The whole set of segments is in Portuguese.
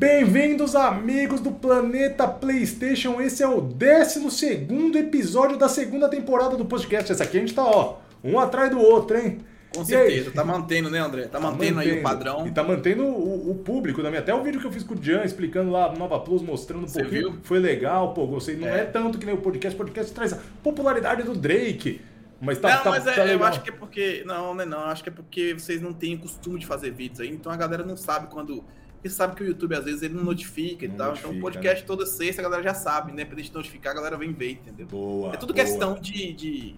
Bem-vindos, amigos do Planeta PlayStation. Esse é o 12 episódio da segunda temporada do podcast. Esse aqui a gente tá, ó, um atrás do outro, hein? Com certeza, tá mantendo, né, André? Tá, tá mantendo, mantendo, aí o padrão. E tá mantendo o, o público também. Até o vídeo que eu fiz com o Jan explicando lá Nova Plus, mostrando um Você pouquinho. Viu? Foi legal, pô, gostei. Não é. é tanto que nem o podcast. O podcast traz a popularidade do Drake. Mas tá, não, tá, mas é, tá eu acho que é porque. Não, não é não. Acho que é porque vocês não têm costume de fazer vídeos aí. Então a galera não sabe quando. Porque sabe que o YouTube às vezes ele não notifica não e tal. Notifica, então o podcast né? toda sexta a galera já sabe, né? Pra gente notificar, a galera vem ver, entendeu? Boa. É tudo boa. questão de, de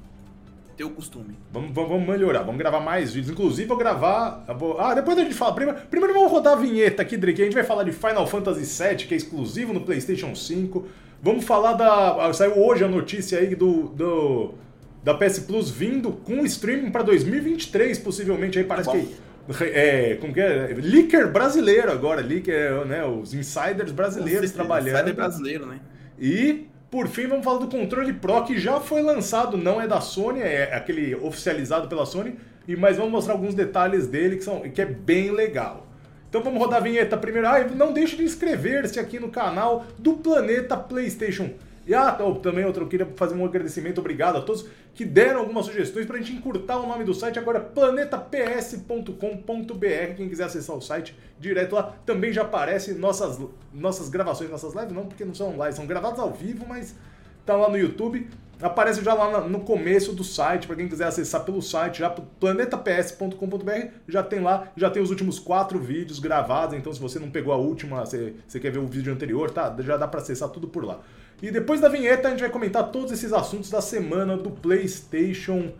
ter o costume. Vamos, vamos, melhorar, vamos gravar mais vídeos. Inclusive, vou gravar. Ah, depois a gente fala. Primeiro, primeiro vamos rodar a vinheta aqui, Drake. A gente vai falar de Final Fantasy VII, que é exclusivo no PlayStation 5. Vamos falar da. Ah, saiu hoje a notícia aí do. do da PS Plus vindo com streaming para 2023, possivelmente. Aí parece Bom. que é, como que é? Leaker brasileiro agora, Leaker, né? Os insiders brasileiros trabalhando. Insider brasileiro, né? E, por fim, vamos falar do controle Pro, que já foi lançado, não é da Sony, é aquele oficializado pela Sony, e mas vamos mostrar alguns detalhes dele que, são, que é bem legal. Então vamos rodar a vinheta primeiro. Ah, não deixe de inscrever-se aqui no canal do Planeta PlayStation. E ah, também outro, eu queria fazer um agradecimento, obrigado a todos que deram algumas sugestões para a gente encurtar o nome do site. Agora, planetaps.com.br. Quem quiser acessar o site direto lá, também já aparece nossas, nossas gravações, nossas lives, não porque não são lives, são gravadas ao vivo, mas tá lá no YouTube. Aparece já lá no começo do site, para quem quiser acessar pelo site, já planetaps.com.br, já tem lá, já tem os últimos quatro vídeos gravados, então se você não pegou a última, você, você quer ver o vídeo anterior, tá? Já dá para acessar tudo por lá. E depois da vinheta a gente vai comentar todos esses assuntos da semana do PlayStation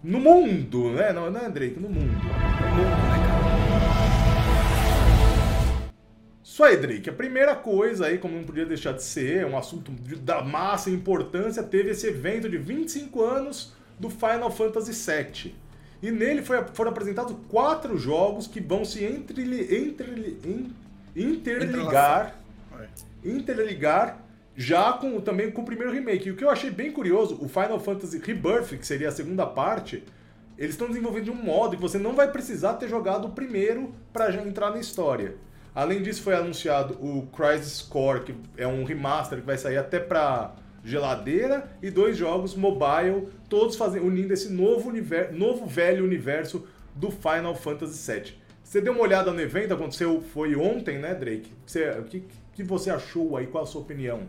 no mundo, né? Não, não é, Drake? No mundo. No mundo, né, cara? Isso aí, Drake. A primeira coisa aí, como não podia deixar de ser, um assunto da massa importância, teve esse evento de 25 anos do Final Fantasy VII. E nele foi, foram apresentados quatro jogos que vão se entre, entre, interligar, interligar já com também com o primeiro remake. E o que eu achei bem curioso, o Final Fantasy Rebirth, que seria a segunda parte, eles estão desenvolvendo um modo que você não vai precisar ter jogado o primeiro para já entrar na história. Além disso, foi anunciado o Crisis Core, que é um remaster que vai sair até para geladeira e dois jogos mobile, todos fazendo, unindo esse novo, universo, novo velho universo do Final Fantasy VII. Você deu uma olhada no evento, aconteceu foi ontem, né, Drake? O que, que você achou aí? Qual a sua opinião?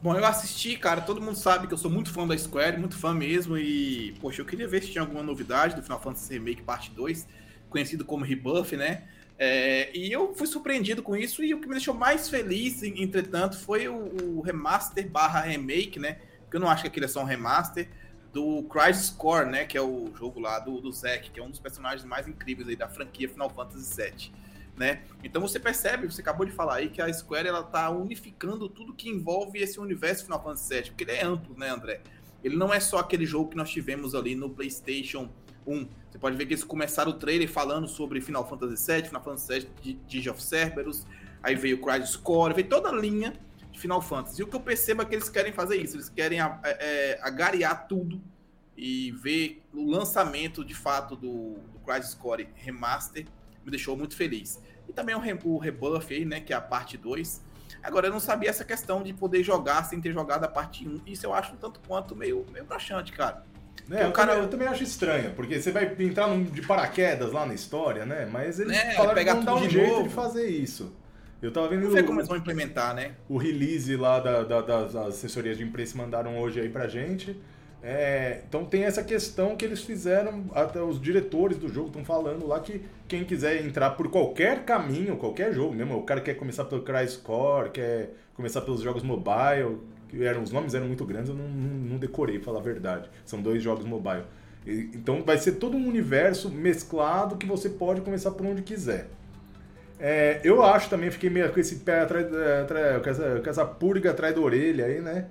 Bom, eu assisti, cara, todo mundo sabe que eu sou muito fã da Square, muito fã mesmo, e, poxa, eu queria ver se tinha alguma novidade do Final Fantasy Remake Parte 2, conhecido como Rebuff, né? É, e eu fui surpreendido com isso, e o que me deixou mais feliz, entretanto, foi o, o remaster barra remake, né? Porque eu não acho que aquele é só um remaster, do Crisis Core, né? Que é o jogo lá do, do Zack, que é um dos personagens mais incríveis aí da franquia Final Fantasy VII né? Então você percebe, você acabou de falar aí que a Square ela tá unificando tudo que envolve esse universo Final Fantasy VII, porque ele é amplo, né, André? Ele não é só aquele jogo que nós tivemos ali no PlayStation 1. Você pode ver que eles começaram o trailer falando sobre Final Fantasy VII, Final Fantasy VII Age of Cerberus, aí veio o Crisis Core, veio toda a linha de Final Fantasy. E o que eu percebo é que eles querem fazer isso, eles querem é, é, agariar tudo e ver o lançamento de fato do, do Crisis Core Remaster me deixou muito feliz. E também o, re, o Rebuff aí, né, que é a parte 2. Agora, eu não sabia essa questão de poder jogar sem ter jogado a parte 1. Isso eu acho um tanto quanto meio, meio broxante, cara. É, eu, cara... também, eu, também, acho estranho, porque você vai entrar de paraquedas lá na história, né? Mas eles é, falaram que vão dar um jeito de fazer isso. Eu tava vendo. Não sei como eles vão implementar, né? O release lá da, da, das assessorias de imprensa mandaram hoje aí pra gente. É, então tem essa questão que eles fizeram, até os diretores do jogo estão falando lá que quem quiser entrar por qualquer caminho, qualquer jogo mesmo, o cara quer começar pelo CryScore, quer começar pelos jogos mobile, que eram, os nomes eram muito grandes, eu não, não, não decorei, falar a verdade. São dois jogos mobile. E, então vai ser todo um universo mesclado que você pode começar por onde quiser. É, eu acho também, fiquei meio com esse pé atrás, atrás com, essa, com essa purga atrás da orelha aí, né?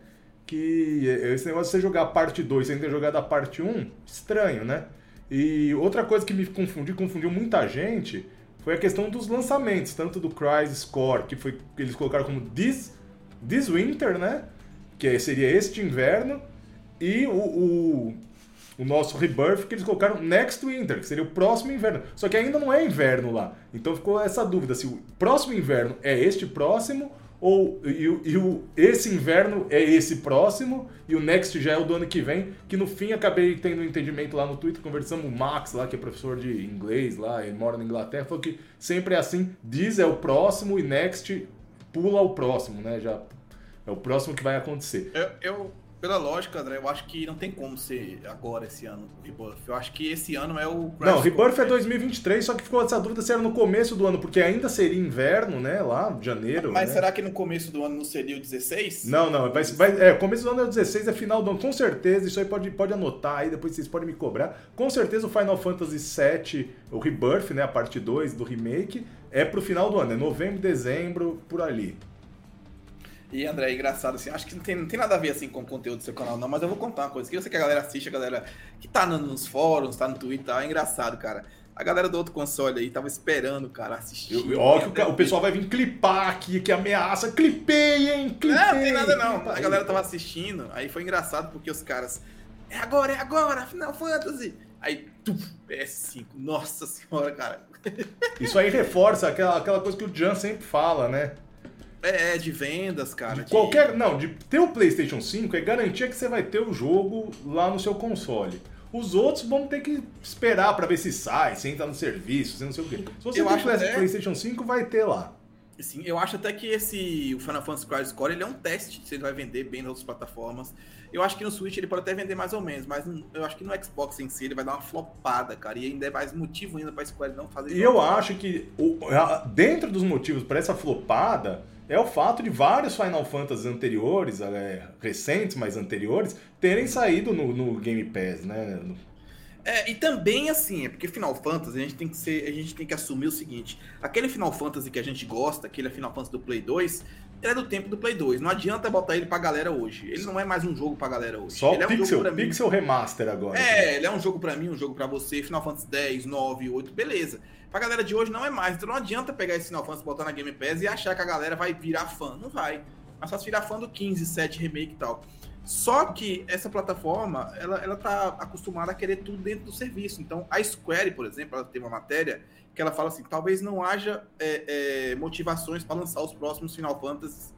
Que esse negócio de você jogar a parte 2 sem ter jogado a parte 1, um, estranho, né? E outra coisa que me confundiu, confundiu muita gente, foi a questão dos lançamentos, tanto do Crisis Core, que foi eles colocaram como This, This Winter, né? Que seria este inverno, e o, o, o nosso Rebirth, que eles colocaram Next Winter, que seria o próximo inverno. Só que ainda não é inverno lá. Então ficou essa dúvida se o próximo inverno é este próximo ou e, e o, esse inverno é esse próximo e o next já é o do ano que vem, que no fim acabei tendo um entendimento lá no Twitter, conversamos com o Max lá, que é professor de inglês lá, ele mora na Inglaterra, falou que sempre é assim, diz é o próximo e next pula o próximo, né? Já é o próximo que vai acontecer. Eu, eu pela lógica, André, eu acho que não tem como ser agora esse ano o Rebirth. Eu acho que esse ano é o. Não, Rebirth é 2023, só que ficou essa dúvida se era no começo do ano, porque ainda seria inverno, né? Lá, janeiro. Mas né? será que no começo do ano não seria o 16? Não, não. Vai, vai, é, começo do ano é o 16, é final do ano. Com certeza, isso aí pode, pode anotar aí, depois vocês podem me cobrar. Com certeza o Final Fantasy VII, o Rebirth, né? A parte 2 do remake, é pro final do ano, é novembro, dezembro, por ali. E André, é engraçado assim, acho que não tem, não tem nada a ver assim com o conteúdo do seu canal, não, mas eu vou contar uma coisa. Que eu sei que a galera assiste, a galera que tá nos fóruns, tá no Twitter, tá, é engraçado, cara. A galera do outro console aí tava esperando, cara, assistir. Eu, ó, que o, o, pessoal vai vir clipar aqui, que ameaça. Clipei, hein? Clipei. Não, não tem nada não. A galera tava assistindo, aí foi engraçado porque os caras. É agora, é agora, Final Fantasy. Aí, tuf, PS5. Nossa senhora, cara. Isso aí reforça aquela, aquela coisa que o Jan sempre fala, né? É, é, de vendas, cara. De qualquer. Não, de ter o PlayStation 5 é garantia que você vai ter o jogo lá no seu console. Os outros vão ter que esperar para ver se sai, se entra no serviço, se não sei o quê. Se você eu tem até... PlayStation 5, vai ter lá. Sim, eu acho até que esse o Final Fantasy Crisis Core ele é um teste se ele vai vender bem nas outras plataformas. Eu acho que no Switch ele pode até vender mais ou menos, mas eu acho que no Xbox em si ele vai dar uma flopada, cara. E ainda é mais motivo ainda para Square não fazer. E eu acho que o, dentro dos motivos para essa flopada é o fato de vários Final Fantasy anteriores, é, recentes, mas anteriores, terem saído no, no Game Pass, né? É, e também assim, é porque Final Fantasy a gente tem que ser, a gente tem que assumir o seguinte: aquele Final Fantasy que a gente gosta, aquele Final Fantasy do Play 2, ele é do tempo do Play 2. Não adianta botar ele pra galera hoje. Ele não é mais um jogo pra galera hoje. Só ele é um Pixel, jogo Pixel Remaster agora. É, ele é um jogo pra mim, um jogo pra você. Final Fantasy 10, 9, 8, beleza. Pra galera de hoje não é mais. Então não adianta pegar esse Final Fantasy, botar na Game Pass e achar que a galera vai virar fã. Não vai. Mas só se virar fã do 15, 7 remake e tal. Só que essa plataforma, ela, ela tá acostumada a querer tudo dentro do serviço. Então, a Square, por exemplo, ela tem uma matéria que ela fala assim, talvez não haja é, é, motivações para lançar os próximos Final Fantasy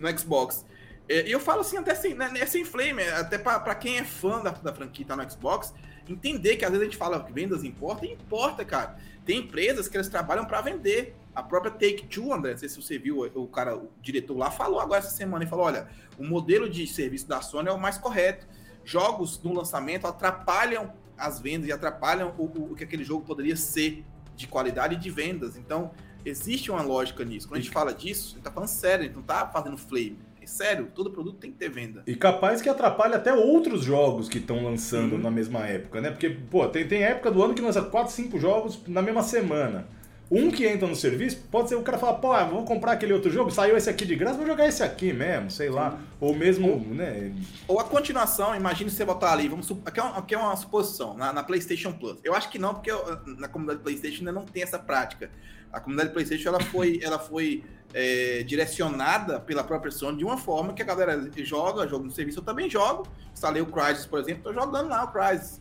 no Xbox. É, e eu falo assim, até sem, né, sem flame, até para quem é fã da, da franquia tá no Xbox, entender que às vezes a gente fala que vendas importa, e importa, cara. Tem empresas que elas trabalham para vender. A própria Take-Two, André, não sei se você viu, o cara, o diretor lá falou agora essa semana e falou: olha, o modelo de serviço da Sony é o mais correto. Jogos no lançamento atrapalham as vendas e atrapalham o, o, o que aquele jogo poderia ser de qualidade de vendas. Então, existe uma lógica nisso. Quando a gente fala disso, a gente tá falando sério, a gente não tá fazendo flame sério, todo produto tem que ter venda. E capaz que atrapalha até outros jogos que estão lançando uhum. na mesma época, né? Porque, pô, tem, tem época do ano que lança 4, 5 jogos na mesma semana. Um que entra no serviço, pode ser o cara falar, pô, vou comprar aquele outro jogo, saiu esse aqui de graça, vou jogar esse aqui mesmo, sei lá. Sim. Ou mesmo, ou, né? Ou a continuação, imagine você botar ali, vamos aqui é, uma, aqui é uma suposição, na, na, PlayStation Plus. Eu acho que não, porque eu, na comunidade PlayStation ainda não tem essa prática. A comunidade PlayStation ela foi, ela foi é, direcionada pela própria Sony de uma forma que a galera joga, jogo no serviço, eu também jogo. Instalei o Crysis, por exemplo, tô jogando lá o Crysis.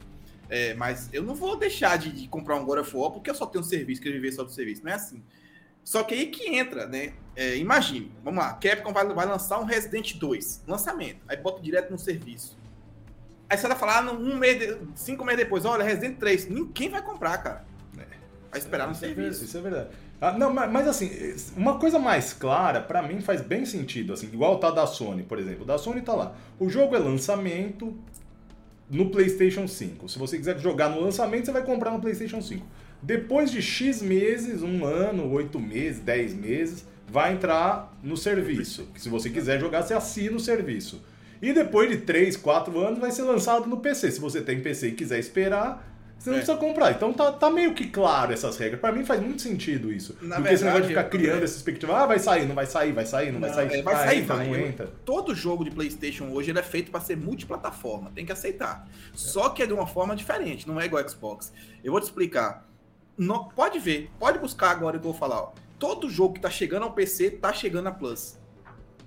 É, mas eu não vou deixar de, de, comprar um God of War porque eu só tenho um serviço, que eu viver só do serviço. Não é assim. Só que aí que entra, né? É, vamos lá, Capcom vai, vai lançar um Resident 2, lançamento, aí bota direto no serviço. Aí você vai falar ah, um mês, cinco meses depois, olha, Resident 3, ninguém vai comprar, cara. Vai esperar no isso é serviço. É isso é verdade. Ah, não, mas, mas, assim, uma coisa mais clara, para mim faz bem sentido, assim, igual tá da Sony, por exemplo. Da Sony tá lá. O jogo é lançamento no PlayStation 5. Se você quiser jogar no lançamento, você vai comprar no PlayStation 5. Depois de X meses, um ano, oito meses, dez meses, vai entrar no serviço. Se você quiser jogar, você assina o serviço. E depois de 3, 4 anos vai ser lançado no PC. Se você tem PC e quiser esperar, você não é. precisa comprar. Então tá, tá meio que claro essas regras. Para mim faz muito sentido isso. Na Porque verdade, você não vai ficar criando é. essa expectativa. Ah, vai sair, não vai sair, vai sair, não, não vai sair. É, vai ah, sair, entra, vai. não entra. Todo jogo de PlayStation hoje ele é feito para ser multiplataforma. Tem que aceitar. É. Só que é de uma forma diferente, não é igual Xbox. Eu vou te explicar. Não, pode ver, pode buscar agora que eu vou falar. Ó. Todo jogo que tá chegando ao PC tá chegando a Plus.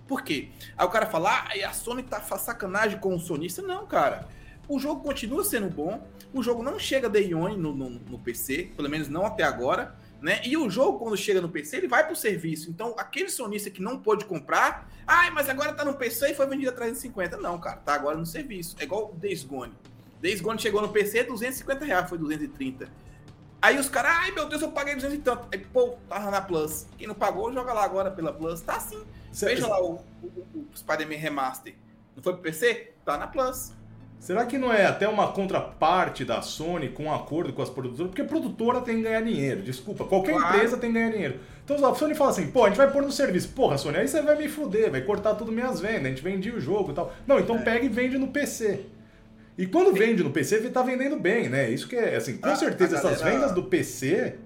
Por quê? Aí o cara fala, ah, a Sony tá sacanagem com o sonista. Não, cara o jogo continua sendo bom, o jogo não chega day one no, no, no PC, pelo menos não até agora, né? E o jogo, quando chega no PC, ele vai pro serviço. Então, aquele sonista que não pôde comprar, ai, mas agora tá no PC e foi vendido a 350. Não, cara, tá agora no serviço. É igual o Days Gone. Days Gone chegou no PC, 250 reais, foi 230. Aí os caras, ai meu Deus, eu paguei 200 e tanto. Aí, pô, tava na Plus. Quem não pagou, joga lá agora pela Plus. Tá assim. Veja lá o, o, o Spider-Man Remaster. Não foi pro PC? Tá na Plus. Será que não é até uma contraparte da Sony com um acordo com as produtoras? Porque a produtora tem que ganhar dinheiro, desculpa. Qualquer claro. empresa tem que ganhar dinheiro. Então a Sony fala assim, pô, a gente vai pôr no serviço. Porra, Sony, aí você vai me fuder, vai cortar tudo minhas vendas, a gente vendia o jogo e tal. Não, então é. pega e vende no PC. E quando vende no PC, tá vendendo bem, né? Isso que é, assim, com ah, certeza essas vendas do PC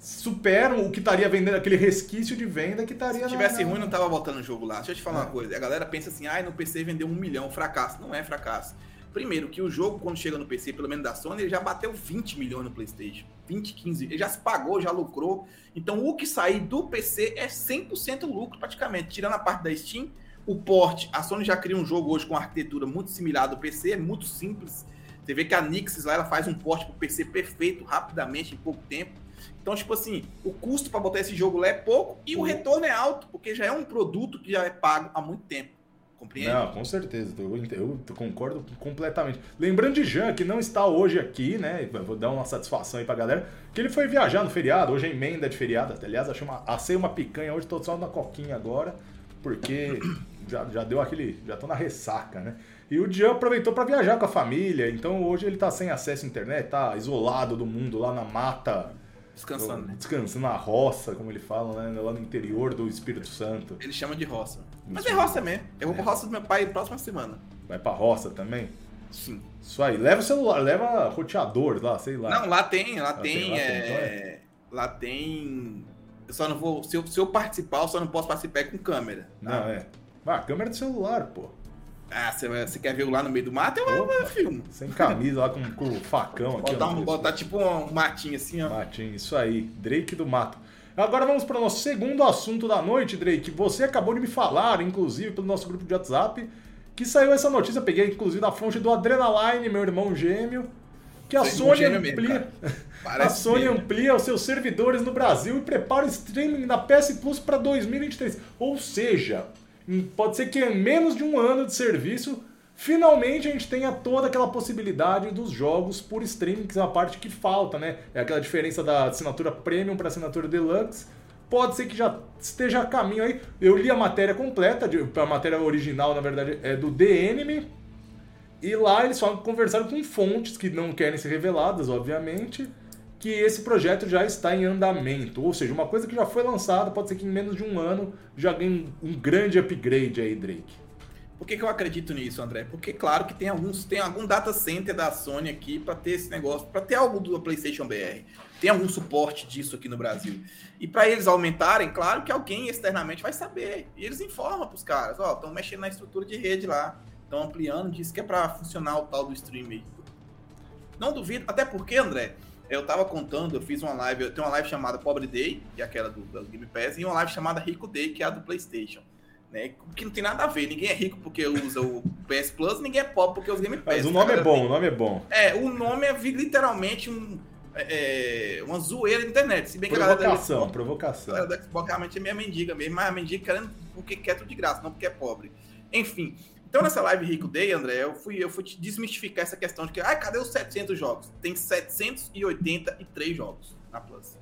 superam o que estaria vendendo, aquele resquício de venda que estaria. Se tivesse na... ruim, não tava botando o jogo lá. Deixa eu te falar é. uma coisa. A galera pensa assim, ai, ah, no PC vendeu um milhão, fracasso. Não é fracasso. Primeiro, que o jogo, quando chega no PC, pelo menos da Sony, ele já bateu 20 milhões no PlayStation. 20, 15. Ele já se pagou, já lucrou. Então, o que sair do PC é 100% lucro, praticamente. Tirando a parte da Steam, o port. A Sony já cria um jogo hoje com arquitetura muito similar do PC, é muito simples. Você vê que a Nixis lá ela faz um port pro PC perfeito, rapidamente, em pouco tempo. Então, tipo assim, o custo para botar esse jogo lá é pouco e o retorno é alto, porque já é um produto que já é pago há muito tempo. Compreende? Não, com certeza, eu, eu, concordo completamente. Lembrando de Jean, que não está hoje aqui, né? Vou dar uma satisfação aí pra galera, que ele foi viajar no feriado, hoje é emenda de feriado. Aliás, achei uma, assei uma picanha hoje, tô só na coquinha agora, porque já, já deu aquele. Já tô na ressaca, né? E o Jean aproveitou para viajar com a família, então hoje ele tá sem acesso à internet, tá isolado do mundo lá na mata Descansando, né? Descansando na roça, como ele fala, né? Lá no interior do Espírito Santo. Ele chama de roça. Mas é roça mesmo. Eu vou é. pra roça do meu pai próxima semana. Vai pra roça também? Sim. Isso aí. Leva o celular, leva roteador lá, sei lá. Não, lá tem, lá, lá tem. tem lá, é... tem é... lá tem. Eu só não vou. Se eu, se eu participar, eu só não posso participar com câmera. Tá? Não, é. Ah, câmera do celular, pô. Ah, você quer ver lá no meio do mato? Eu, Opa, filme. Sem camisa, lá com, com o facão aqui. Botar, um, botar tipo um matinho assim, ó. Matinho, isso aí. Drake do mato. Agora vamos para o nosso segundo assunto da noite, Drake. Você acabou de me falar, inclusive, pelo nosso grupo de WhatsApp, que saiu essa notícia. Peguei, inclusive, da fonte do Adrenaline, meu irmão gêmeo. Que a Sony amplia, mesmo, a Sony amplia os seus servidores no Brasil e prepara o streaming da PS Plus para 2023. Ou seja, pode ser que em menos de um ano de serviço, finalmente a gente tenha toda aquela possibilidade dos jogos por streaming, que é a parte que falta, né? É aquela diferença da assinatura premium para assinatura deluxe. Pode ser que já esteja a caminho aí. Eu li a matéria completa, a matéria original, na verdade, é do The Enemy. E lá eles só conversaram com fontes que não querem ser reveladas, obviamente que esse projeto já está em andamento. Ou seja, uma coisa que já foi lançada, pode ser que em menos de um ano já ganhe um grande upgrade aí, Drake. Por que, que eu acredito nisso, André? Porque, claro, que tem alguns tem algum data center da Sony aqui para ter esse negócio, para ter algo do PlayStation BR. Tem algum suporte disso aqui no Brasil. E para eles aumentarem, claro que alguém externamente vai saber. E eles informam para os caras: ó, estão mexendo na estrutura de rede lá, estão ampliando, diz que é para funcionar o tal do stream aí. Não duvido, até porque, André, eu tava contando, eu fiz uma live, eu tenho uma live chamada Pobre Day, que é aquela do, do Game Pass, e uma live chamada Rico Day, que é a do PlayStation. Né? Que não tem nada a ver. Ninguém é rico porque usa o PS Plus, ninguém é pobre porque usa o Game Pass. Mas o nome é bom, o nome é bom. É, o nome é literalmente um, é, é uma zoeira na internet. Se bem que provocação, a galera provocação. A galera da Xbox realmente é minha mendiga mesmo, mas a mendiga querendo porque quer tudo de graça, não porque é pobre. Enfim, então, nessa live Rico Day, André, eu fui, eu fui te desmistificar essa questão de que, ah, cadê os 700 jogos? Tem 783 jogos na Plus.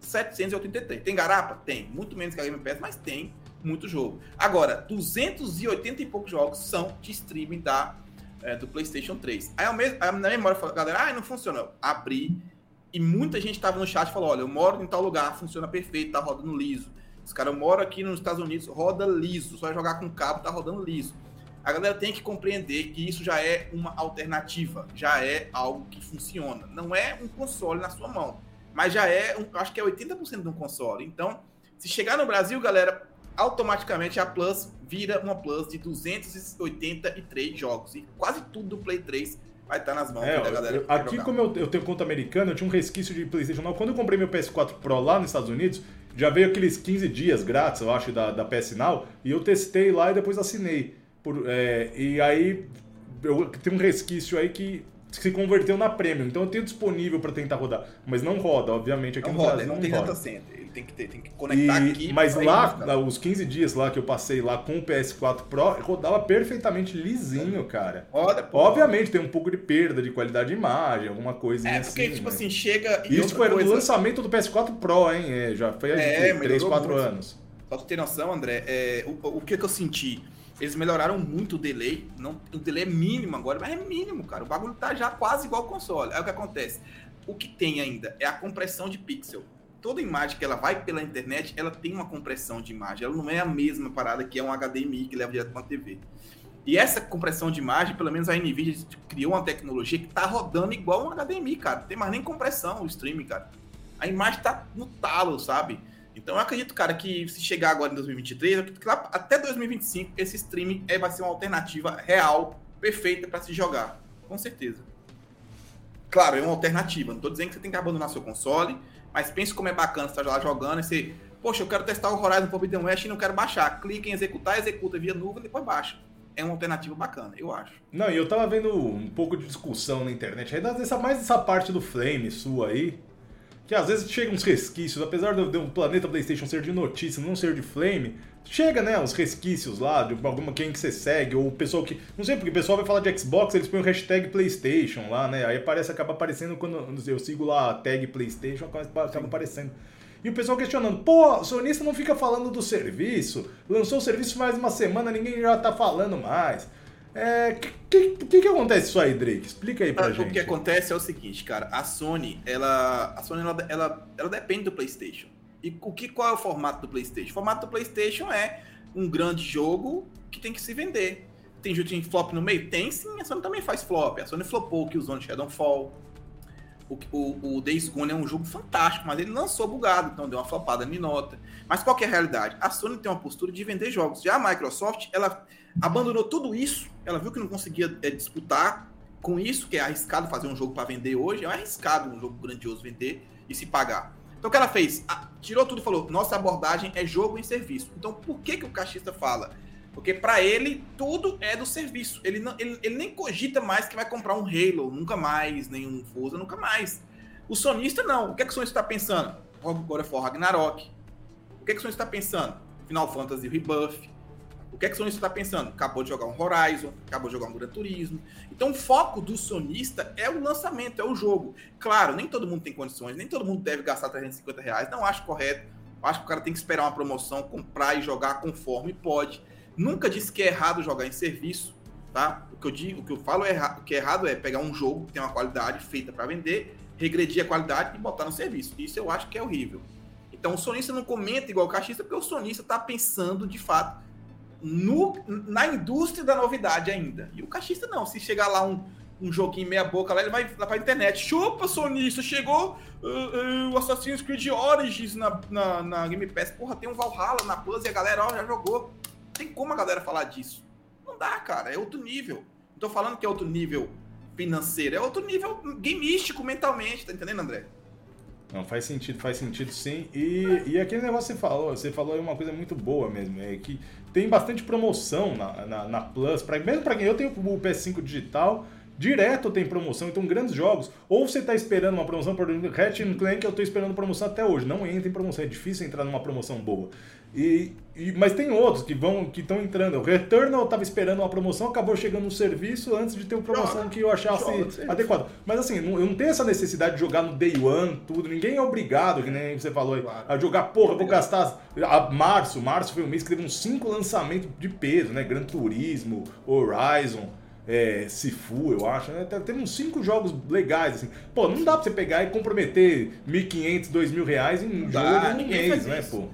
783. Tem garapa? Tem. Muito menos que a Game Pass, mas tem muito jogo. Agora, 280 e poucos jogos são de streaming da, é, do PlayStation 3. Aí, ao mesmo, aí na memória, falou, galera, ah, não funcionou. Abri e muita gente estava no chat e falou: olha, eu moro em tal lugar, funciona perfeito, tá rodando liso. Os caras, eu moro aqui nos Estados Unidos, roda liso. Só jogar com cabo, tá rodando liso a galera tem que compreender que isso já é uma alternativa, já é algo que funciona. Não é um console na sua mão, mas já é, um, acho que é 80% de um console. Então, se chegar no Brasil, galera, automaticamente a Plus vira uma Plus de 283 jogos. E quase tudo do Play 3 vai estar nas mãos é, da galera. Eu, aqui, como eu, eu, tenho conta americana, eu tinha um resquício de PlayStation 9. Quando eu comprei meu PS4 Pro lá nos Estados Unidos, já veio aqueles 15 dias grátis, eu acho, da, da PS Now, e eu testei lá e depois assinei. Por, é, e aí eu tenho um resquício aí que se converteu na Premium, então eu tenho disponível para tentar rodar, mas não roda, obviamente aqui não no roda, Brasil não, não tem roda. data center, ele tem que ter, tem que conectar E- aqui. mas lá, os 15 dias lá que eu passei lá com o PS4 Pro, rodava perfeitamente lisinho, cara. roda, pô. Obviamente tem um pouco de perda de qualidade de imagem, alguma coisa É, assim. porque, tipo mas- assim, chega e Isso foi no coisa, lançamento do PS4 Pro, hein? É, já foi há É, 3, melhorou 4 muito. anos. Só pra ter noção, André, é, o, o que que eu senti? Eles melhoraram muito o delay. Não, o delay é mínimo agora, mas é mínimo, cara. O bagulho tá já quase igual ao console. Aí o que acontece? O que tem ainda é a compressão de pixel. Toda imagem que ela vai pela internet, ela tem uma compressão de imagem. Ela não é a mesma parada que é um HDMI que leva direto pra uma TV. E essa compressão de imagem, pelo menos a NVIDIA criou uma tecnologia que tá rodando igual um HDMI, cara. Não tem mais nem compressão o streaming, cara. A imagem tá no talo, sabe? Então eu acredito, cara, que se chegar agora em 2023, eu acredito que lá até 2025 esse streaming é, vai ser uma alternativa real, perfeita para se jogar. Com certeza. Claro, é uma alternativa. Não tô dizendo que você tem que abandonar seu console, mas pense como é bacana você estar lá jogando e você, poxa, eu quero testar o Horizon Forbidden West e não quero baixar. Clica em executar, executa via nuvem e depois baixa. É uma alternativa bacana, eu acho. Não, e eu tava vendo um pouco de discussão na internet, aí dessa, mais essa parte do Flame sua aí, que às vezes chega uns resquícios, apesar do, planeta PlayStation ser de notícia, não ser de Flame, chega, né, uns resquícios lá de alguma quem que você segue, ou o pessoal que. Não sei, porque o pessoal vai falar de Xbox, eles põem o hashtag PlayStation lá, né? Aí aparece, acaba aparecendo quando eu sigo lá a tag PlayStation, acaba acaba aparecendo. E o pessoal questionando, pô, o sonista não fica falando do serviço, lançou o serviço faz uma semana, ninguém já tá falando mais. É, o que, que, que acontece isso aí, Drake? Explica aí pra gente. O que acontece é o seguinte, cara, a Sony, ela, a Sony ela, ela, ela depende do PlayStation. E o que qual é o formato do PlayStation? O formato do PlayStation é um grande jogo que tem que se vender. Tem jogo de flop no meio? Tem sim, a Sony também faz flop. A Sony flopou que usou no Shadowfall. O, o, o Days Gone é um jogo fantástico, mas ele lançou bugado, então deu uma flopada minota. Mas qual é a realidade? A Sony tem uma postura de vender jogos. Já a Microsoft, ela abandonou tudo isso. Ela viu que não conseguia é, disputar com isso, que é arriscado fazer um jogo para vender hoje. É arriscado um jogo grandioso vender e se pagar. Então o que ela fez? Ah, tirou tudo e falou: nossa abordagem é jogo em serviço. Então por que, que o cachista fala? Porque para ele tudo é do serviço. Ele, não, ele, ele, nem cogita mais que vai comprar um Halo, nunca mais, nem um Forza, nunca mais. O sonista não. O que, é que o sonista está pensando? Of War Ragnarok. O que, é que o sonista está pensando? Final Fantasy Rebuff. O que é que o sonista está pensando? Acabou de jogar um Horizon, acabou de jogar um Gran Turismo. Então o foco do sonista é o lançamento, é o jogo. Claro, nem todo mundo tem condições, nem todo mundo deve gastar 350 reais. Não acho correto. Acho que o cara tem que esperar uma promoção, comprar e jogar conforme pode. Nunca disse que é errado jogar em serviço, tá? O que eu digo, o que eu falo é errado, o que é errado é pegar um jogo que tem uma qualidade feita para vender, regredir a qualidade e botar no serviço. Isso eu acho que é horrível. Então o sonista não comenta igual o caixista, porque o sonista está pensando de fato no, na indústria da novidade ainda. E o caixista não. Se chegar lá um, um joguinho meia boca lá, ele vai lá pra internet. Chupa, sonista, chegou uh, uh, o Assassin's Creed Origins na, na, na, Game Pass. Porra, tem um Valhalla na Plus e a galera ó, já jogou. Tem como a galera falar disso? Não dá, cara. É outro nível. Não tô falando que é outro nível financeiro, é outro nível gameístico mentalmente, tá entendendo, André? Não, faz sentido, faz sentido sim. E, e aquele negócio que você falou, você falou aí uma coisa muito boa mesmo, é que tem bastante promoção na, na, na Plus, pra, mesmo para quem eu tenho o PS5 digital, direto tem promoção, então grandes jogos, ou você está esperando uma promoção, por exemplo, Ratchet Clank eu estou esperando promoção até hoje, não entra em promoção, é difícil entrar numa promoção boa. E, e mas tem outros que vão que estão entrando. O Returnal estava esperando uma promoção, acabou chegando no serviço antes de ter uma promoção Joga, que eu achasse joga, adequado. Mas assim, não, eu não tenho essa necessidade de jogar no day one, tudo. Ninguém é obrigado, que nem você falou aí, Claro. a jogar, porra, vou gastar. A março, março foi um mês que teve uns cinco lançamentos de peso, né? Gran Turismo, Horizon é, Sifu, eu acho. Né? Teve uns cinco jogos legais, assim. Pô, não dá pra você pegar e comprometer 1.500, 2.000 reais em um Dá, jogo em um ninguém mês, né, pô?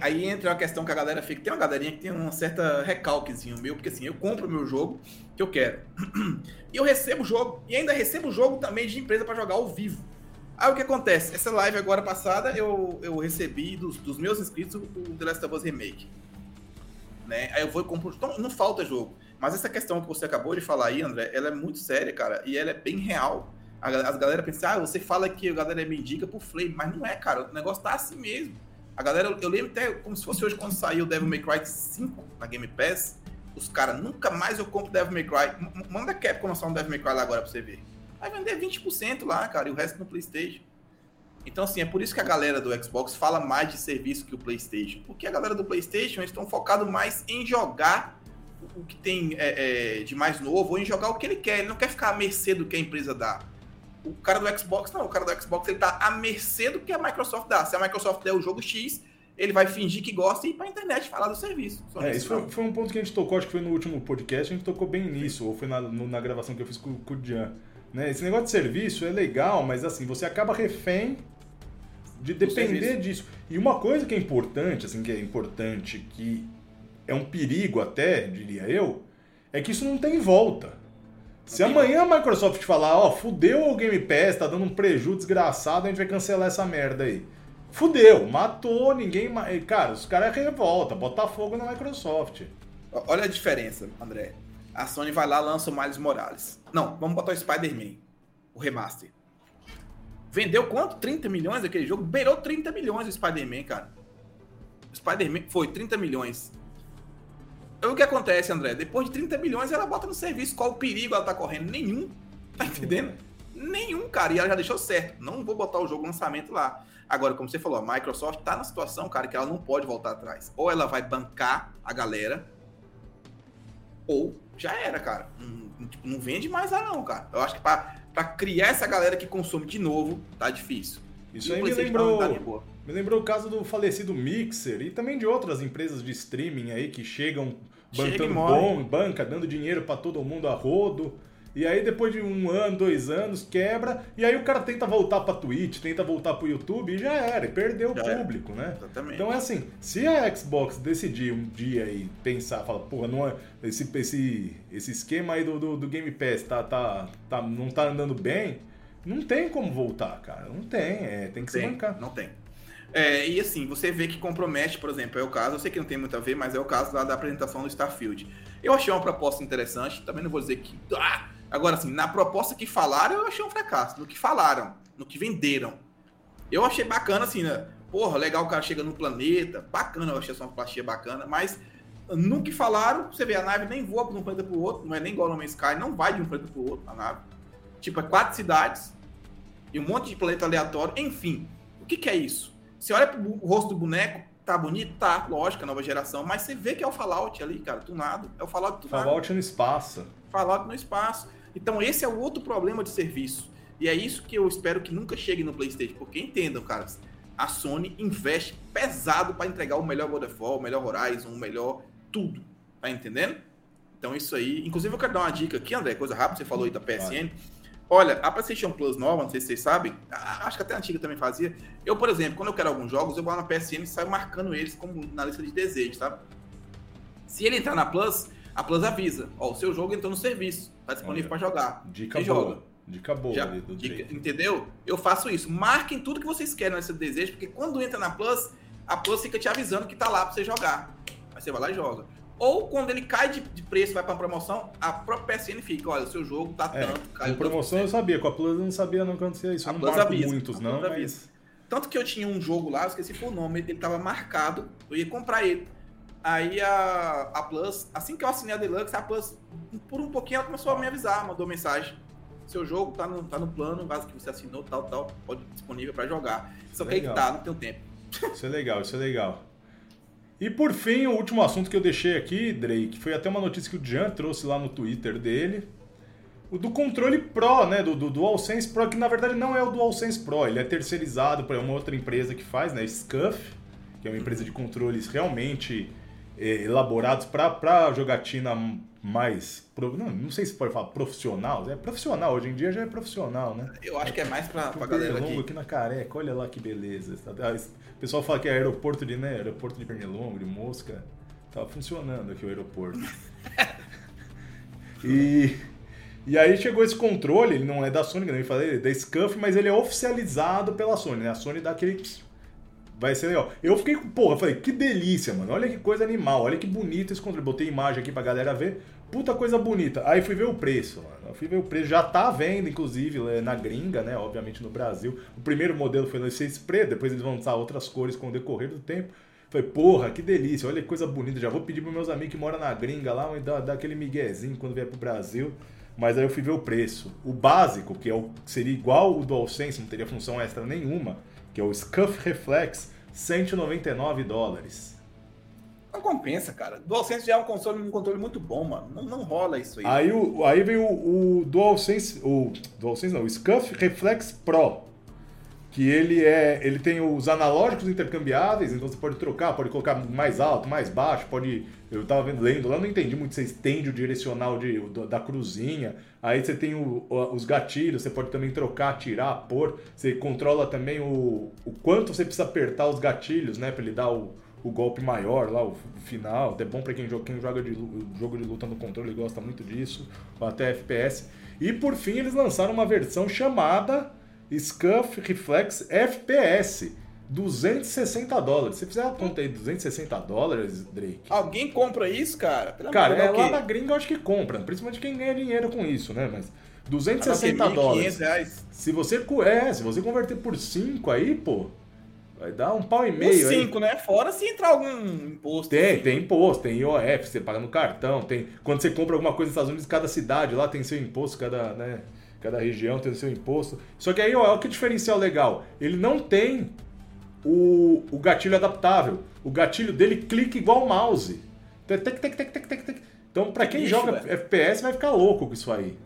Aí, entra a questão que a galera fica. Tem uma galerinha que tem um certa recalquezinho meu, porque assim, eu compro o meu jogo que eu quero. E eu recebo o jogo. E ainda recebo o jogo também de empresa para jogar ao vivo. Aí o que acontece? Essa live agora passada eu, eu recebi dos, dos meus inscritos o The Last of Us Remake. Né? Aí eu vou e compro. Então não falta jogo. Mas essa questão que você acabou de falar aí, André, ela é muito séria, cara. E ela é bem real. As galera pensa, ah, você fala que a galera me indica por flame, mas não é, cara. O negócio tá assim mesmo. A galera, eu lembro até como se fosse hoje quando saiu Devil May Cry 5 na Game Pass. os caras, nunca mais eu compro Devil May Cry. Manda a Capcom lançar um Devil May Cry lá agora pra você ver. Vai vender 20% lá, cara, e o resto no PlayStation. Então, assim, é por isso que a galera do Xbox fala mais de serviço que o PlayStation. Porque a galera do PlayStation estão focados mais em jogar o que tem é, é, de mais novo, ou em jogar o que ele quer. Ele não quer ficar à mercê do que a empresa dá. O cara do Xbox, não. O cara do Xbox, ele tá à mercê do que a Microsoft dá. Se a Microsoft der o jogo X, ele vai fingir que gosta e ir pra internet falar do serviço. É, isso foi, foi, um ponto que a gente tocou, acho que foi no último podcast, a gente tocou bem nisso, ou foi na, no, na gravação que eu fiz com, com o Jean. Né? Esse negócio de serviço é legal, mas assim, você acaba refém de depender disso. E uma coisa que é importante, assim, que é importante, que é um perigo até, diria eu, é que isso não tem volta. Se amanhã a Microsoft falar, ó, fudeu o Game Pass, tá dando um prejuízo desgraçado, a gente vai cancelar essa merda aí. Fudeu, matou, ninguém. Cara, os caras revolta, botar fogo na Microsoft. Olha a diferença, André. A Sony vai lá lança o Miles Morales. Não, vamos botar o Spider-Man, o remaster. Vendeu quanto? 30 milhões aquele jogo? Beirou 30 milhões o Spider-Man, cara. Spider-Man foi 30 milhões. O que acontece, André? Depois de 30 milhões, ela bota no serviço. Qual o perigo ela tá correndo? Nenhum. Tá entendendo? Nenhum, cara. E ela já deixou certo. Não vou botar o jogo lançamento lá. Agora, como você falou, a Microsoft tá na situação, cara, que ela não pode voltar atrás. Ou ela vai bancar a galera, ou já era, cara. Não, tipo, não vende mais lá, não, cara. Eu acho que pra, pra criar essa galera que consome de novo, tá difícil. Isso aí me lembrou, me lembrou o caso do falecido Mixer e também de outras empresas de streaming aí que chegam bantando bom, banca, dando dinheiro para todo mundo a rodo. E aí, depois de um ano, dois anos, quebra. E aí o cara tenta voltar pra Twitch, tenta voltar pro YouTube e já era. E perdeu já o público, era. né? Exatamente. Então é assim, se a Xbox decidir um dia aí pensar, fala, porra, não é, esse, esse, esse esquema aí do, do, do, Game Pass tá, tá, tá, não tá andando bem, não tem como voltar, cara. Não tem, é, tem que tem, se bancar. Não tem. É, e assim, você vê que compromete, por exemplo, é o caso, eu sei que não tem muito a ver, mas é o caso da, da apresentação do Starfield. Eu achei uma proposta interessante, também não vou dizer que. Ah, Agora, assim, na proposta que falaram, eu achei um fracasso. No que falaram, no que venderam. Eu achei bacana, assim, né? Porra, legal o cara chega no planeta. Bacana, eu achei essa plastia bacana. Mas no que falaram, você vê, a nave nem voa de um planeta pro outro. Não é nem igual no Sky, não vai de um planeta pro outro a nave. Tipo, é quatro cidades e um monte de planeta aleatório. Enfim, o que, que é isso? Você olha pro rosto do boneco, tá bonito? Tá, lógico, a nova geração. Mas você vê que é o Fallout ali, cara, tunado. É o Fallout tunado. Fallout no espaço. Fallout no espaço. Então esse é o outro problema de serviço. E é isso que eu espero que nunca chegue no PlayStation, porque entendam, caras, a Sony investe pesado para entregar o melhor God of War, o melhor Horizon, o melhor tudo. Tá entendendo? Então isso aí, inclusive eu quero dar uma dica aqui, André, coisa rápida, você falou aí da PSN. Olha, a PlayStation Plus nova, não sei se vocês sabem, acho que até a antiga também fazia. Eu, por exemplo, quando eu quero alguns jogos, eu vou lá na PSN e saio marcando eles como na lista de desejos, tá? Se ele entrar na Plus, a Plus avisa, ó, o seu jogo entrou no serviço, tá disponível para jogar. Dica boa. Joga. Dica boa Já, ali do dica, Entendeu? Eu faço isso. Marquem tudo que vocês querem nesse desejo, porque quando entra na Plus, a Plus fica te avisando que tá lá para você jogar. Aí você vai lá e joga. Ou quando ele cai de, de preço, vai para promoção, a própria PSN fica, olha, o seu jogo tá é, tanto, caiu. Com promoção eu sabia, com a Plus eu não sabia não acontecia isso. A eu não Plus avisa, muitos, não, mas... Tanto que eu tinha um jogo lá, eu esqueci o nome, ele tava marcado, eu ia comprar ele. Aí a, a Plus, assim que eu assinei a Deluxe, a Plus, por um pouquinho, ela começou a me avisar, mandou mensagem. Seu jogo tá no, tá no plano, caso que você assinou, tal, tal, pode disponível para jogar. Só que aí que tá, não tem tempo. Isso é legal, isso é legal. E por fim, o último assunto que eu deixei aqui, Drake, foi até uma notícia que o Jean trouxe lá no Twitter dele. O do controle Pro, né? Do, do DualSense Pro, que na verdade não é o DualSense Pro, ele é terceirizado para uma outra empresa que faz, né? Scuff, que é uma empresa de controles realmente elaborados para jogatina mais. Não, não sei se pode falar profissional. É profissional, hoje em dia já é profissional, né? Eu acho que é mais para a galera. Longo aqui na careca, olha lá que beleza. Ah, o pessoal fala que é aeroporto de, né? Aeroporto de Pernilongo, de Mosca. Tava funcionando aqui o aeroporto. e. E aí chegou esse controle, ele não é da Sony, que nem falei, é da Scuff, mas ele é oficializado pela Sony, né? A Sony dá aquele Vai ser legal. Eu fiquei com, porra, falei, que delícia, mano. Olha que coisa animal, olha que bonito esse controle. Botei imagem aqui pra galera ver. Puta coisa bonita. Aí fui ver o preço, mano. Eu fui ver o preço. Já tá vendo, inclusive, é, na gringa, né? Obviamente no Brasil. O primeiro modelo foi no 6 preto, depois eles vão lançar outras cores com o decorrer do tempo. Falei, porra, que delícia, olha que coisa bonita. Já vou pedir pros meus amigos que moram na gringa lá, dar, dar aquele miguezinho quando vier pro Brasil. Mas aí eu fui ver o preço. O básico, que é o, seria igual o DualSense, não teria função extra nenhuma, que é o Scuff Reflex, 199 dólares. Não compensa, cara. DualSense já é um controle, um controle muito bom, mano. Não, não rola isso aí. Aí, o, aí vem o, o DualSense, o DualSense não, o Scuff Reflex Pro, que ele é, ele tem os analógicos intercambiáveis, então você pode trocar, pode colocar mais alto, mais baixo, pode, eu tava vendo lendo lá, não entendi muito, você estende o direcional de, da cruzinha, aí você tem o, os gatilhos, você pode também trocar, tirar, pôr, você controla também o, o quanto você precisa apertar os gatilhos, né, para ele dar o o golpe maior lá, o final. É bom para quem joga, quem joga de, jogo de luta no controle gosta muito disso, até FPS. E por fim eles lançaram uma versão chamada Scuff Reflex FPS. 260 dólares. Se fizer a conta aí, 260 dólares, Drake. Alguém compra isso, cara? Pelo cara, é, lá na gringa eu acho que compra. Principalmente quem ganha dinheiro com isso, né? Mas 260 ah, dólares. Reais. Se você, é, se você converter por 5 aí, pô, Vai dar um pau e meio. 5, né? Fora se entrar algum imposto. Tem, assim. tem imposto, tem IOF, você paga no cartão, tem. Quando você compra alguma coisa nos Estados Unidos, cada cidade lá tem seu imposto, cada, né, cada região tem seu imposto. Só que aí, olha que diferencial legal. Ele não tem o, o gatilho adaptável. O gatilho dele clica igual o mouse. Então, pra quem Ixi, joga velho. FPS, vai ficar louco com isso aí.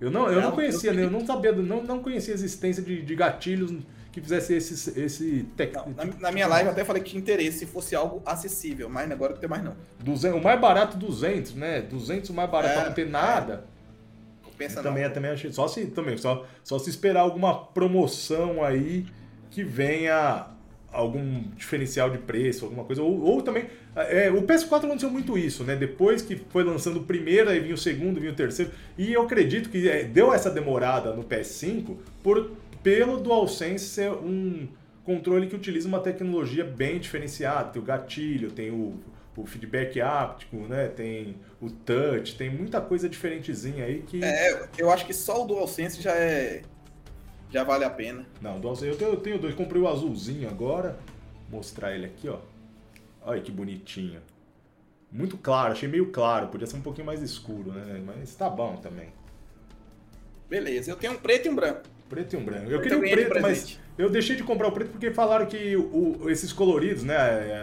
Eu não, eu não, não conhecia, eu, eu não sabia, não, não conhecia a existência de, de gatilhos que fizesse esse, esse tec... não, na, na, minha live eu até falei que tinha interesse se fosse algo acessível, mas agora não tem mais não. 200, o mais barato 200, né? 200 o mais barato é, pra não ter nada. É. Pensa também, não. também achei, só se também só, só se esperar alguma promoção aí que venha algum diferencial de preço, alguma coisa. Ou, ou também. É, o PS4 aconteceu muito isso, né? Depois que foi lançando o primeiro, aí vinha o segundo, vinha o terceiro. E eu acredito que é, deu essa demorada no PS5 por pelo DualSense ser um controle que utiliza uma tecnologia bem diferenciada. Tem o gatilho, tem o, o feedback áptico, né? Tem o touch, tem muita coisa diferentezinha aí que. É, eu acho que só o DualSense já é. Já vale a pena. Não, DualSense, eu tenho, eu tenho dois. Comprei o azulzinho agora. Vou mostrar ele aqui, ó. Olha que bonitinho. Muito claro, achei meio claro. Podia ser um pouquinho mais escuro, né? Mas tá bom também. Beleza, eu tenho um preto e um branco. Preto e um branco. Eu, queria o preto, mas eu deixei de comprar o preto porque falaram que o, esses coloridos, né,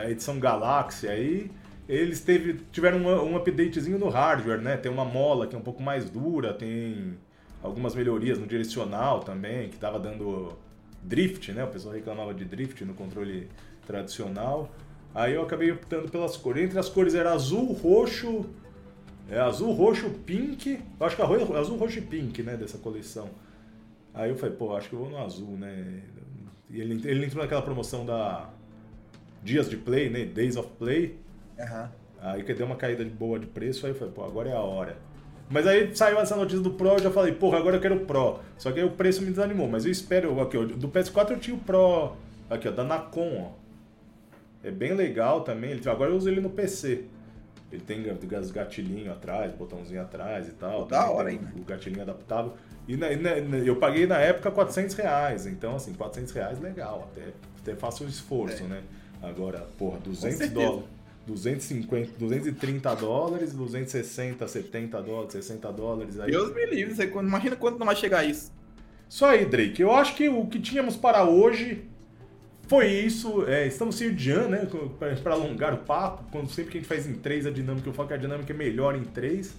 a edição Galaxy aí, eles teve, tiveram um, um updatezinho no hardware, né? Tem uma mola que é um pouco mais dura, tem algumas melhorias no direcional também, que tava dando drift, né? O pessoal reclamava de drift no controle tradicional. Aí eu acabei optando pelas cores. Entre as cores era azul, roxo, é azul, roxo, pink. Eu acho que azul, roxo e pink, né, dessa coleção. Aí eu falei, pô, acho que eu vou no azul, né? E ele, ele entrou naquela promoção da Dias de Play, né? Days of Play. Uhum. Aí que deu uma caída de boa de preço, aí eu falei, pô, agora é a hora. Mas aí saiu essa notícia do Pro, eu já falei, porra, agora eu quero o Pro. Só que aí o preço me desanimou, mas eu espero, aqui, ó, do PS4 eu tinha o Pro, aqui, ó, da Nacon, ó. É bem legal também, agora eu uso ele no PC. Ele tem os gatilhinhos atrás, botãozinho atrás e tal. Da hora, hein? O gatilhinho adaptável. E na, na, eu paguei na época 400 reais. Então, assim, 400 reais legal. Até, até faço o esforço, é. né? Agora, porra, 200 dólares. 250, 230 dólares, 260, 70 dólares, 60 dólares. Aí. Deus me livre, você, imagina quanto não vai chegar isso. Isso aí, Drake. Eu acho que o que tínhamos para hoje foi isso. É, estamos sem o Jean, né? Para alongar o papo. Quando sempre que a gente faz em três a dinâmica, eu falo que a dinâmica é melhor em três.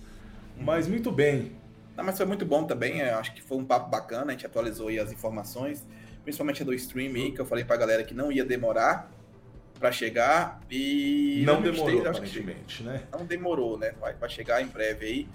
Mas muito bem. Não, mas foi muito bom também. Eu acho que foi um papo bacana. A gente atualizou aí as informações, principalmente do stream aí, que eu falei pra galera que não ia demorar para chegar. E não demorou, aparentemente, né? Não demorou, né? Vai, vai chegar em breve aí.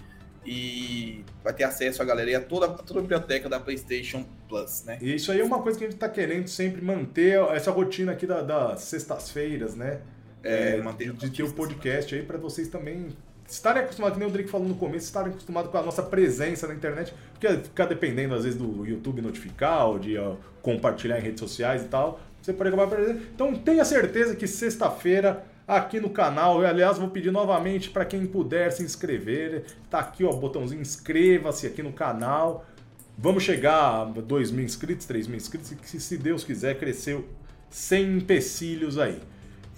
E vai ter acesso a galera a toda, a toda a biblioteca da PlayStation Plus, né? E isso aí é uma coisa que a gente tá querendo sempre manter essa rotina aqui da, das sextas-feiras, né? É, é manter de, ter o podcast aí para vocês também estarem acostumados, que nem o Drake falou no começo, estarem acostumados com a nossa presença na internet, porque ficar dependendo às vezes do YouTube notificar ou de compartilhar em redes sociais e tal, você pode acabar perdendo. Então tenha certeza que sexta-feira aqui no canal, eu, aliás vou pedir novamente para quem puder se inscrever, tá aqui ó, botãozinho inscreva-se aqui no canal. Vamos chegar a 2 mil inscritos, 3 mil inscritos, que se Deus quiser cresceu sem empecilhos aí.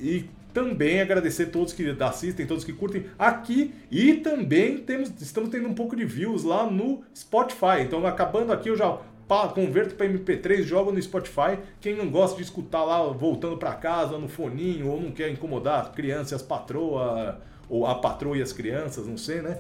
E também agradecer todos que assistem, todos que curtem aqui e também temos, estamos tendo um pouco de views lá no Spotify. Então, acabando aqui, eu já converto para MP3, jogo no Spotify. Quem não gosta de escutar lá voltando para casa no foninho ou não quer incomodar crianças e as patroas ou a patroa e as crianças, não sei, né?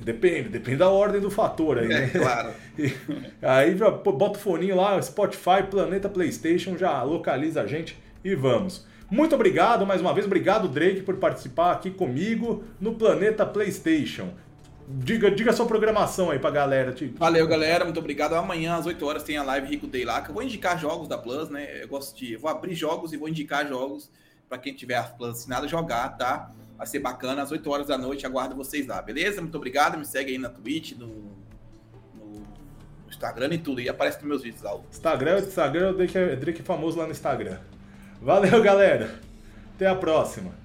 Depende, depende da ordem do fator aí, né? É, claro. aí bota o foninho lá, Spotify, Planeta PlayStation, já localiza a gente e vamos. Muito obrigado mais uma vez, obrigado Drake por participar aqui comigo no Planeta PlayStation. Diga, diga sua programação aí pra galera. Tipo. Valeu, galera. Muito obrigado. Amanhã às 8 horas tem a live Rico Day lá, que eu vou indicar jogos da Plus, né? Eu gosto de. Eu vou abrir jogos e vou indicar jogos para quem tiver a Plus assinada jogar, tá? Vai ser bacana. Às 8 horas da noite, aguardo vocês lá, beleza? Muito obrigado. Me segue aí na Twitch, no, no Instagram e tudo. E aparece nos meus vídeos lá. Instagram, Instagram, o Drake Drake famoso lá no Instagram. Valeu, galera. Até a próxima.